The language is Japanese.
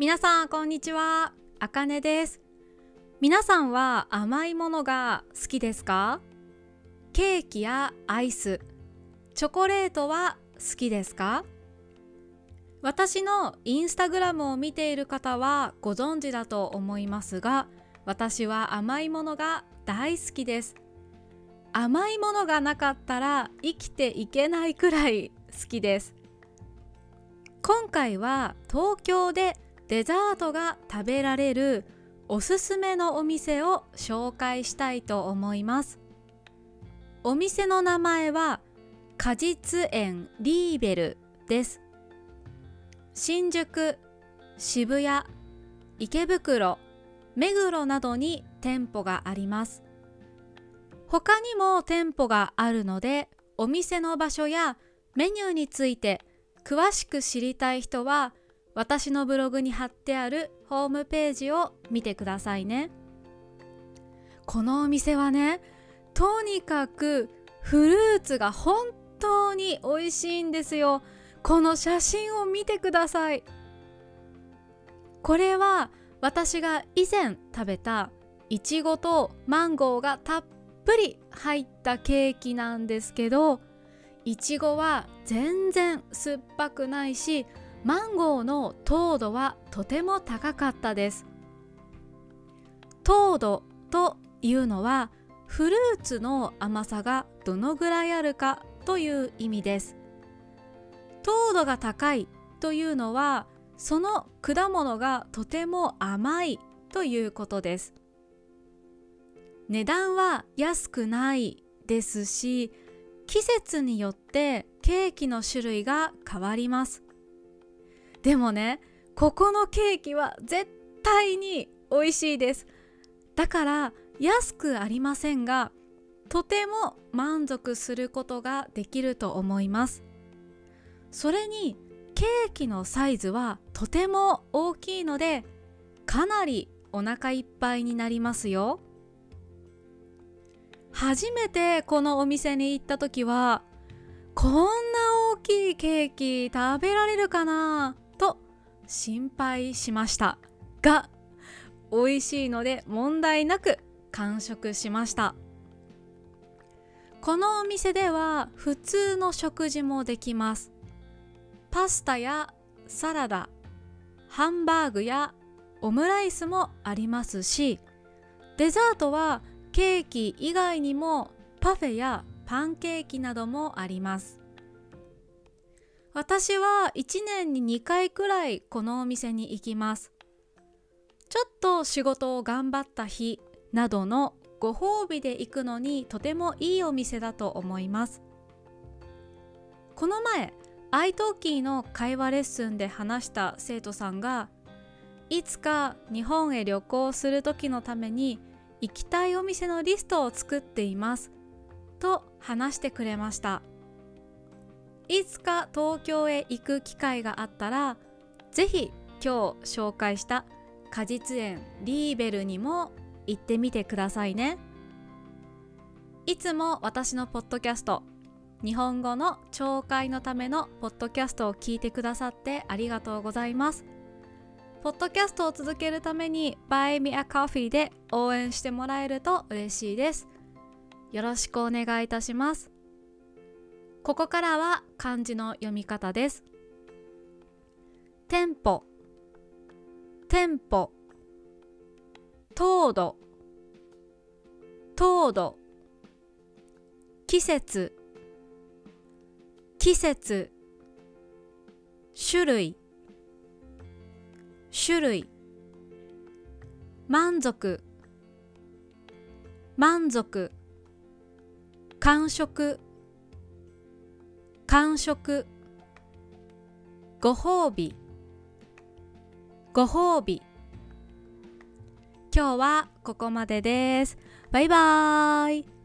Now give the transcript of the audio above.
皆さんこんにちは。あかねです。皆さんは甘いものが好きですか？ケーキやアイス。チョコレートは好きですか？私のインスタグラムを見ている方はご存知だと思いますが私は甘いものが大好きです。甘いものがなかったら生きていけないくらい好きです。今回は東京でデザートが食べられるおすすめのお店を紹介したいと思います。お店の名前は果実園リーベルです。新宿渋谷池袋目黒などに店舗があります。他にも店舗があるのでお店の場所やメニューについて詳しく知りたい人は私のブログに貼ってあるホームページを見てくださいね。このお店はねとにかくフルーツが本当に美味しいんですよ。この写真を見てください。これは私が以前食べたいちごとマンゴーがたっぷり入ったケーキなんですけどいちごは全然酸っぱくないしマンゴーの糖度はとても高かったです。糖度というのはフルーツの甘さがどのぐらいあるかという意味です。糖度が高いというのはその果物がとても甘いということです。値段は安くないですし季節によってケーキの種類が変わります。でもねここのケーキは絶対に美味しいです。だから安くありませんがとても満足することができると思います。それにケーキのサイズはとても大きいのでかなりお腹いっぱいになりますよ。初めてこのお店に行った時はこんな大きいケーキ食べられるかな？と心配しました。が美味しいので問題なく完食しました。このお店では普通の食事もできます。パスタやサラダハンバーグやオムライスもありますしデザートはケーキ以外にもパフェやパンケーキなどもあります。私は1年に2回くらいこのお店に行きます。ちょっと仕事を頑張った日などのご褒美で行くのにとてもいいお店だと思います。この前 iTalki の会話レッスンで話した生徒さんがいつか日本へ旅行する時のために行きたいお店のリストを作っていますと話してくれました。いつか東京へ行く機会があったらぜひ今日紹介した果実園リーベルにも行ってみてくださいねいつも私のポッドキャスト日本語の聴解のためのポッドキャストを聞いてくださってありがとうございますポッドキャストを続けるために Buy Me a Coffee で応援してもらえると嬉しいです。よろしくお願いいたします。ここからは漢字の読み方です。店舗、店舗、糖度、糖度、季節、季節、種類、種類満足満足完食完食。ご褒美。ご褒美。今日はここまでです。バイバーイ。